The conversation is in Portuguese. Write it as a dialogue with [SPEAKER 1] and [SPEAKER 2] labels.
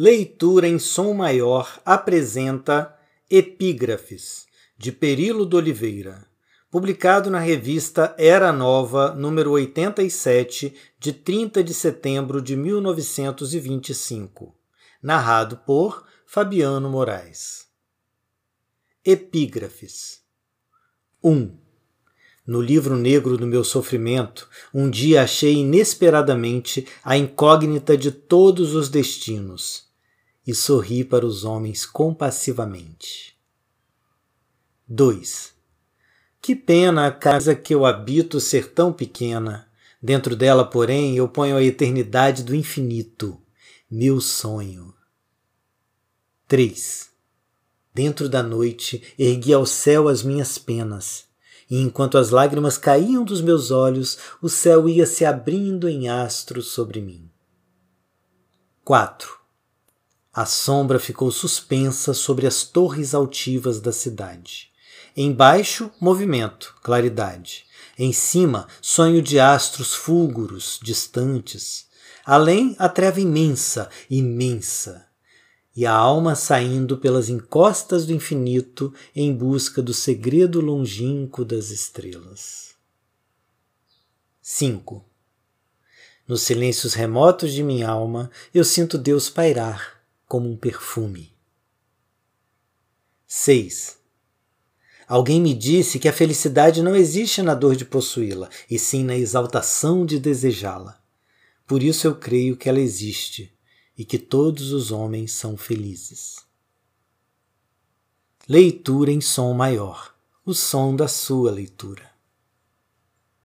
[SPEAKER 1] Leitura em som maior apresenta Epígrafes, de Perilo de Oliveira, publicado na revista Era Nova, número 87, de 30 de setembro de 1925, narrado por Fabiano Moraes. Epígrafes 1. No livro negro do meu sofrimento, um dia achei inesperadamente a incógnita de todos os destinos e sorri para os homens compassivamente. 2. Que pena a casa que eu habito ser tão pequena. Dentro dela, porém, eu ponho a eternidade do infinito, meu sonho. 3. Dentro da noite, ergui ao céu as minhas penas, e enquanto as lágrimas caíam dos meus olhos, o céu ia se abrindo em astros sobre mim. 4. A sombra ficou suspensa sobre as torres altivas da cidade. Embaixo, movimento, claridade. Em cima, sonho de astros fúlguros, distantes. Além, a treva imensa, imensa. E a alma saindo pelas encostas do infinito em busca do segredo longínquo das estrelas. 5. Nos silêncios remotos de minha alma, eu sinto Deus pairar como um perfume. 6. Alguém me disse que a felicidade não existe na dor de possuí-la, e sim na exaltação de desejá-la. Por isso eu creio que ela existe e que todos os homens são felizes. Leitura em som maior o som da sua leitura.